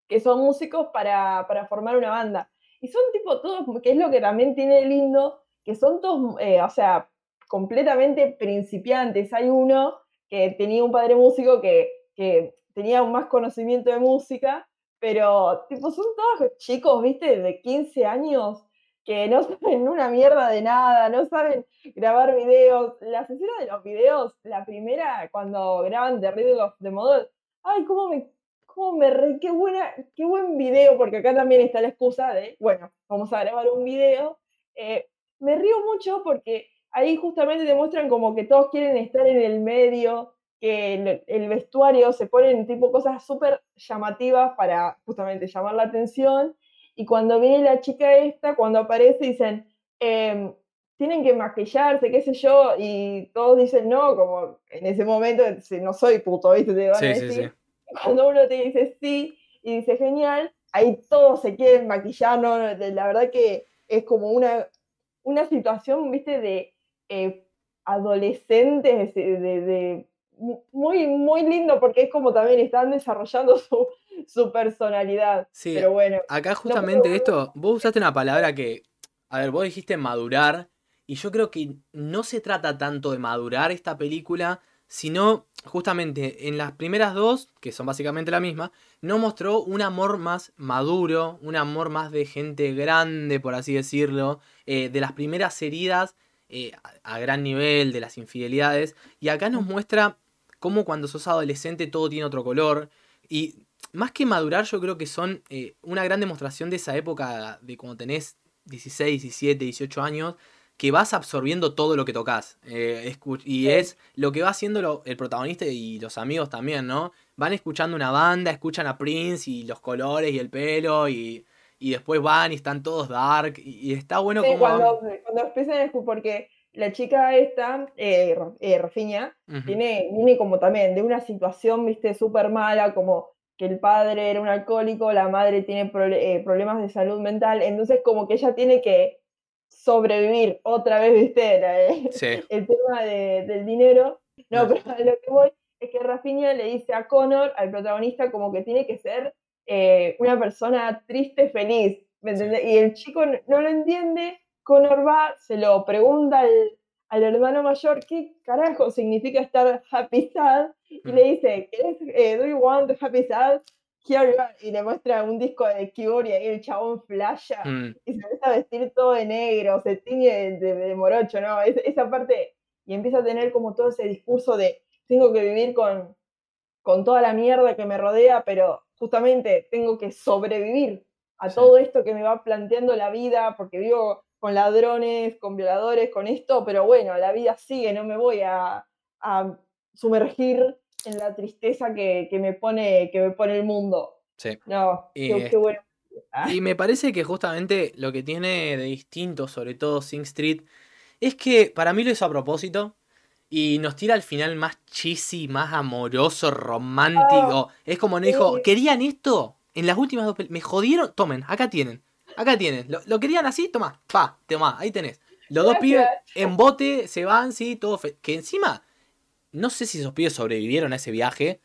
que son músicos para, formar una banda. Y son tipo todos, que es lo que también tiene lindo, que son todos, eh, o sea, completamente principiantes. Hay uno que tenía un padre músico que, que tenía más conocimiento de música pero tipo son todos chicos, viste, de 15 años que no saben una mierda de nada, no saben grabar videos. Las escenas de los videos, la primera, cuando graban The Riddle of the Model, ay, cómo me, cómo me re, qué buena, qué buen video, porque acá también está la excusa de, bueno, vamos a grabar un video. Eh, me río mucho porque ahí justamente demuestran como que todos quieren estar en el medio, que el, vestuario se ponen tipo cosas súper llamativas para justamente llamar la atención. Y cuando viene la chica esta, cuando aparece, dicen, em, tienen que maquillarse, qué sé yo, y todos dicen no, como en ese momento, no soy puto, ¿viste? Te van a decir. Cuando uno te dice sí y dice genial, ahí todos se quieren maquillar, ¿no? La verdad que es como una, una situación, ¿viste? De eh, adolescentes, de muy, muy lindo porque es como también están desarrollando su, personalidad. Sí, pero bueno. Acá justamente esto, vos usaste una palabra que, a ver, vos dijiste madurar, y yo creo que no se trata tanto de madurar esta película, sino justamente en las primeras dos, que son básicamente la misma, no mostró un amor más maduro, un amor más de gente grande, por así decirlo, eh, de las primeras heridas eh, a gran nivel, de las infidelidades, y acá nos muestra como cuando sos adolescente todo tiene otro color. Y más que madurar, yo creo que son eh, una gran demostración de esa época de cuando tenés 16, 17, 18 años, que vas absorbiendo todo lo que tocas. Eh, y es lo que va haciendo el protagonista y los amigos también, ¿no? Van escuchando una banda, escuchan a Prince y los colores y el pelo y, después van y están todos dark. Y, está bueno como... Cuando, cuando empiezan, porque la chica esta, eh, eh Rafiña, tiene, viene como también de una situación, viste, súper mala, como que el padre era un alcohólico, la madre tiene eh, problemas de salud mental, entonces como que ella tiene que sobrevivir otra vez, viste, el tema del dinero. No, pero lo que voy es que Rafinha le dice a Connor, al protagonista, como que tiene que ser eh, una persona triste, feliz, ¿me Y el chico no lo entiende Connor va, se lo pregunta al hermano mayor qué carajo significa estar happy sad y le dice, ¿querés, eh, do you want happy sad? Here you are. Y le muestra un disco de Cure y ahí el chabón flasha Mm, y se empieza a vestir todo de negro, se tiñe de, de- de morocho, ¿no? Es- esa parte, y empieza a tener como todo ese discurso de tengo que vivir con, con toda la mierda que me rodea, pero justamente tengo que sobrevivir a Sí. todo esto que me va planteando la vida, porque vivo con ladrones, con violadores, con esto, pero bueno, la vida sigue, no me voy a, a sumergir en la tristeza que, que me pone, que me pone el mundo. sí. No, Y qué, bueno. Ah. Y me parece que justamente lo que tiene de distinto, sobre todo Sing Street, es que para mí lo hizo a propósito y nos tira al final más cheesy, más amoroso, romántico. es como nos dijo. ¿querían esto? En las últimas dos me jodieron, tomen, acá tienen, acá tienen. ¿Lo, lo querían así? Toma, pa, toma, ahí tenés. Los dos pibes en bote se van, sí, todo fe- Que encima, no sé si esos pibes sobrevivieron a ese viaje.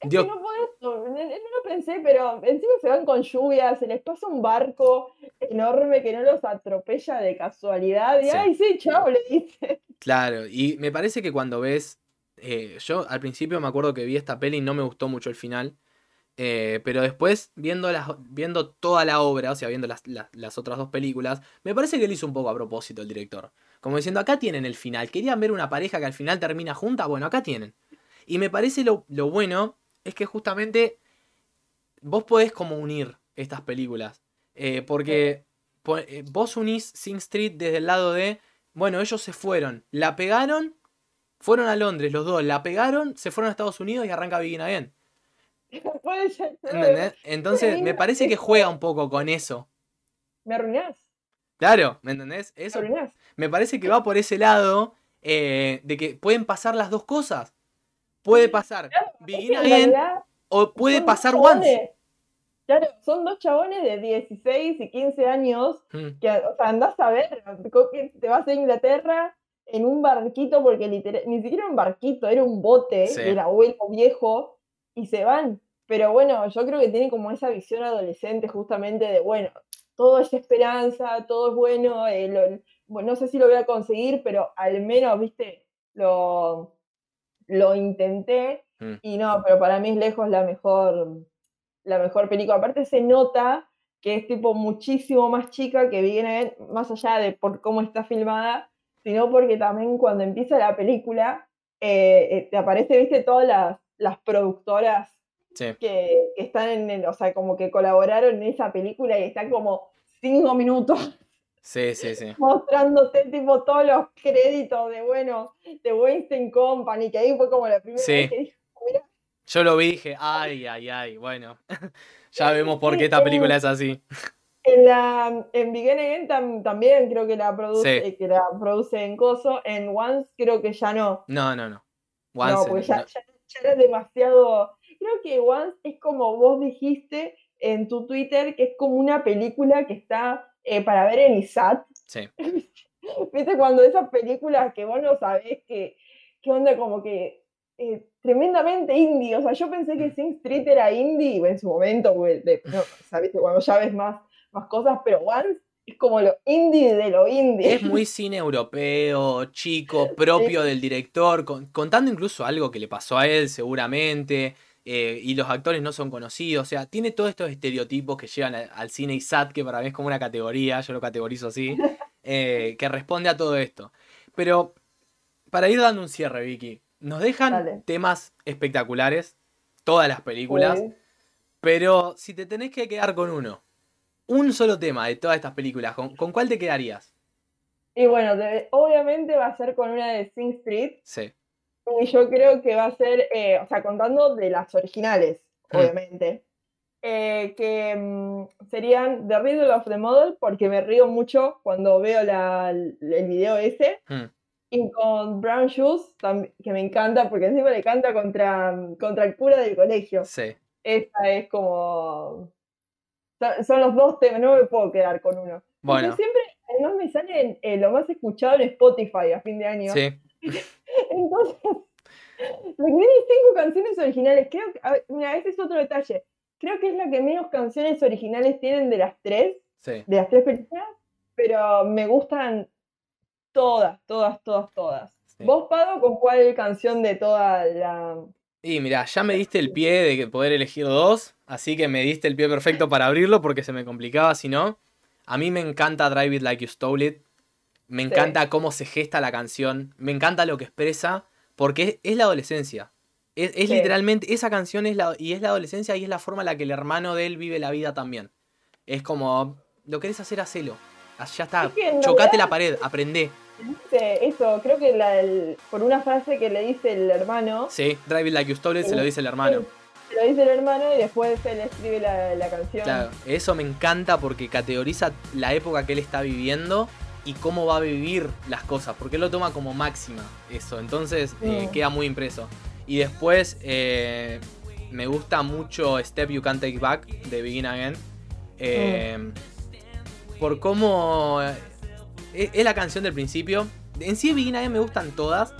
Es Dios, que no podés, no- no lo pensé, pero encima se van con lluvia, se les pasa un barco enorme que no los atropella de casualidad. Y Sí. ay, sí, chao, le dice. Claro, y me parece que cuando ves. eh, yo al principio me acuerdo que vi esta peli y no me gustó mucho el final. Eh, pero después, viendo, las, viendo toda la obra, o sea, viendo las, las- otras dos películas, me parece que lo hizo un poco a propósito el director. Como diciendo, acá tienen el final. ¿Querían ver una pareja que al final termina junta? Bueno, acá tienen. Y me parece lo, lo bueno es que justamente vos podés como unir estas películas. eh, porque po- eh, vos unís Sing Street desde el lado de, bueno, ellos se fueron, la pegaron, fueron a Londres los dos, la pegaron, se fueron a Estados Unidos y arranca Begin Again. Puede ser, no, ¿Entendés? Entonces me parece que juega un poco con eso. Me arruinás, Claro, ¿me entendés? me Eso arruinás. me parece que va por ese lado eh, de que pueden pasar las dos cosas. Puede pasar Claro, Begin Again o puede pasar chabones- Once. Claro, son dos chabones de 16 y 15 años Mm, que, o sea, andás a ver, te vas a Inglaterra en un barquito, porque literal, ni siquiera era un barquito, era un bote Sí. del abuelo viejo, y se van. Pero bueno, yo creo que tiene como esa visión adolescente justamente de, bueno, todo es esperanza, todo es bueno, eh, lo- bueno, no sé si lo voy a conseguir, pero al menos, viste, lo, lo intenté, Mm. y no, pero para mí es lejos la mejor, la mejor película. Aparte se nota que es tipo muchísimo más chica que viene más allá de por cómo está filmada, sino porque también cuando empieza la película eh, eh, te aparece, viste, todas las, las productoras sí. que, que están en, el- o sea, como que colaboraron en esa película y están como cinco minutos Sí, sí, sí. mostrándote tipo todos los créditos de, bueno, de Weinstein Company, que ahí fue como la primera Sí. vez que dije, mira, Yo lo vi y dije, ay, ay, ay, bueno. ya vemos por qué esta película es así. En la en Begin Again tam- también creo que la produce, Sí. eh, que la produce en Coso, en Once creo que ya no. No, no, no. no, Once, porque ya, no. ya- ya era demasiado. Creo que Once es como vos dijiste en tu Twitter, que es como una película que está eh, para ver en ISAT. Sí, ¿Viste? Cuando esas películas que vos no sabés que, qué onda, como que eh, tremendamente indie. O sea, yo pensé que Sing Street era indie en su momento, de- no, ¿sabés? Cuando ya ves más, más cosas, pero Once es como lo indie de lo indie. Es muy cine europeo, chico, propio del director, con- contando incluso algo que le pasó a él seguramente, eh, y los actores no son conocidos, o sea, tiene todos estos estereotipos que llevan al, al cine ISAT, que para mí es como una categoría, yo lo categorizo así, eh, que responde a todo esto. Pero, para ir dando un cierre, Vicky, nos dejan Dale. temas espectaculares, todas las películas, Sí. pero si te tenés que quedar con uno, un solo tema de todas estas películas, ¿con, con cuál te quedarías? Y bueno, te- obviamente va a ser con una de Sing Street. Sí. Y yo creo que va a ser, eh, o sea, contando de las originales, Hmm. obviamente. eh, que mm, serían The Riddle of the Model, porque me río mucho cuando veo la- el video ese. Hmm. Y con Brown Shoes, que me encanta, porque encima le canta contra, contra el cura del colegio. Sí. Esa es como. Son, son los dos temas, no me puedo quedar con uno. Bueno, siempre, además me salen eh, lo más escuchado en Spotify a fin de año. sí. Entonces, tiene cinco canciones originales, creo que, mira, ese es otro detalle. Creo que es la que menos canciones originales tienen de las tres, Sí. de las tres películas, pero me gustan todas, todas, todas, todas. Sí. ¿Vos, Pado, con cuál canción de toda la... Y mira, ya me diste el pie de poder elegir dos, así que me diste el pie perfecto para abrirlo porque se me complicaba si no. A mí me encanta Drive It Like You Stole It. Me Sí. encanta cómo se gesta la canción. Me encanta lo que expresa porque es, es la adolescencia. Es, es Sí. literalmente, esa canción es la, y es la adolescencia y es la forma en la que el hermano de él vive la vida también. Es como, lo querés hacer, hacelo. Ya está, Es chocate la pared, aprendé. Dice eso, creo que la, el- por una frase que le dice el hermano, Sí, Drive It Like You Stole It se lo dice el hermano. se lo dice el hermano y después él escribe la, la canción. Claro, eso me encanta porque categoriza la época que él está viviendo y cómo va a vivir las cosas, porque él lo toma como máxima eso, entonces eh, Mm. queda muy impreso. Y después eh, me gusta mucho Step You Can't Take Back de Begin Again, eh, por cómo es, es la canción del principio. En sí Begin Again me gustan todas,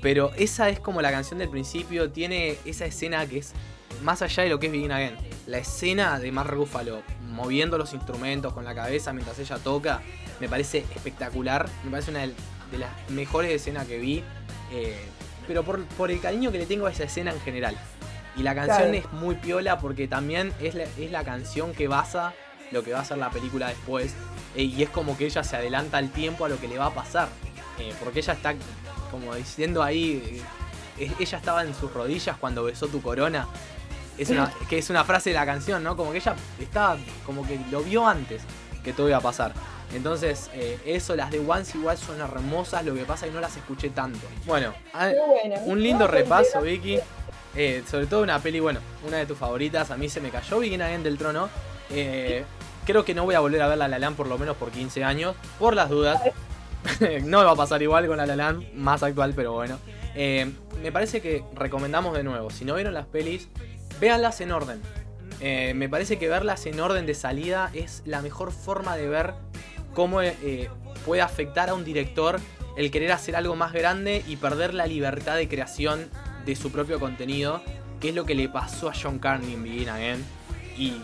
pero esa es como la canción del principio, tiene esa escena que es más allá de lo que es Begin Again. La escena de Mark Ruffalo moviendo los instrumentos con la cabeza mientras ella toca, me parece espectacular. Me parece una de las mejores escenas que vi. eh, pero por, por el cariño que le tengo a esa escena en general. Y la canción Claro. es muy piola porque también es la, es la canción que basa lo que va a ser la película después. eh, y es como que ella se adelanta al tiempo a lo que le va a pasar. eh, porque ella está como diciendo ahí, ella estaba en sus rodillas cuando besó tu corona. Es una, que es una frase de la canción, ¿no? Como que ella estaba, como que lo vio antes que todo iba a pasar. Entonces, eh, eso, las de Once igual son hermosas, lo que pasa es que no las escuché tanto. Bueno, a- Muy buena. un lindo repaso, Vicky. Eh, sobre todo una peli, bueno, una de tus favoritas. A mí se me cayó Begin Again del trono. Eh, creo que no voy a volver a ver La La Land por lo menos por 15 años. Por las dudas. no me va a pasar igual con La La Land, más actual, pero bueno. Me parece que recomendamos de nuevo. Si no vieron las pelis, véanlas en orden. Eh, me parece que verlas en orden de salida es la mejor forma de ver cómo eh, puede afectar a un director el querer hacer algo más grande y perder la libertad de creación de su propio contenido, que es lo que le pasó a John Carney en Begin Again. Y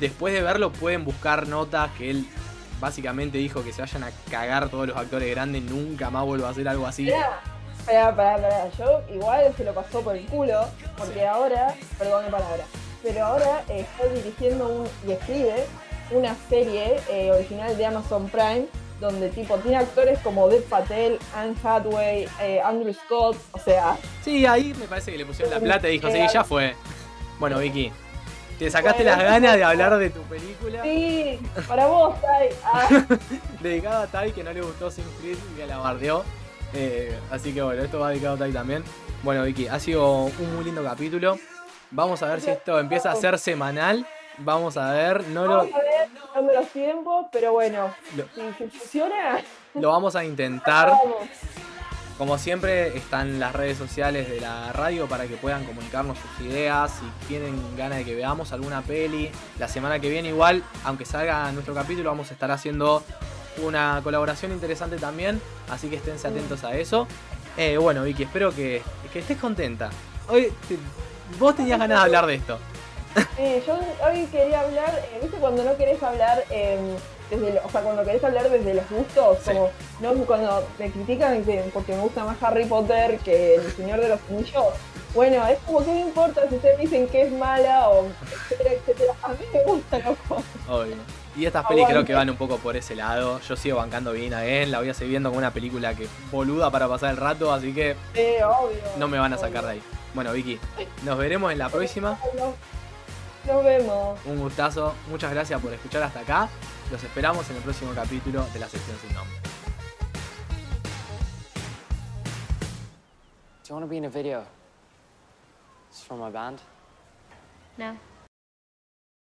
después de verlo pueden buscar notas que él básicamente dijo que se vayan a cagar todos los actores grandes, nunca más vuelvo a hacer algo así. Pará, pará, pará. Yo igual se lo pasó por el culo, porque ahora, perdón mi palabra, pero ahora eh, está dirigiendo un, y escribe una serie eh, original de Amazon Prime, donde tipo tiene actores como Dev Patel, Anne Hathaway, eh, Andrew Scott, o sea, Sí, ahí me parece que le pusieron la plata y dijo, sí, ya fue. Bueno, Vicky, te sacaste Bueno, las ganas de hablar de tu película sí, para vos, Tai. Ah, dedicada a Tai que no le gustó Sin Creed y que la bardeó. Eh, así que bueno, esto va dedicado a Tai también. Bueno, Vicky, ha sido un muy lindo capítulo. Vamos a ver si esto empieza a ser semanal. Vamos a ver, no lo, vamos a ver, dando los tiempos, pero bueno, lo, si, si funciona, lo vamos a intentar. vamos. Como siempre, están las redes sociales de la radio para que puedan comunicarnos sus ideas. Si tienen ganas de que veamos alguna peli, la semana que viene, igual, aunque salga nuestro capítulo, vamos a estar haciendo una colaboración interesante también. Así que esténse atentos a eso. Eh, bueno, Vicky, espero que, que estés contenta. Hoy te- vos tenías ganas de hablar de esto. Eh, yo hoy quería hablar, eh, ¿viste cuando no querés hablar eh, desde lo- o sea, cuando querés hablar desde los gustos? Sí. Como, no cuando me critican que, porque me gusta más Harry Potter que El Señor de los Anillos. Bueno, es como que no importa si ustedes dicen que es mala o etcétera, etcétera. A mí me gusta, loco. Obvio. Y estas pelis creo que van un poco por ese lado. Yo sigo bancando bien a él, la voy a seguir viendo como una película que boluda para pasar el rato, así que Eh, obvio. no me van a sacar de ahí. Bueno, Vicky, nos veremos en la próxima. Nos, nos vemos. Un gustazo. Muchas gracias por escuchar hasta acá. Los esperamos en el próximo capítulo de la sección sin nombre. Do you want to be in a video? It's from my band. No.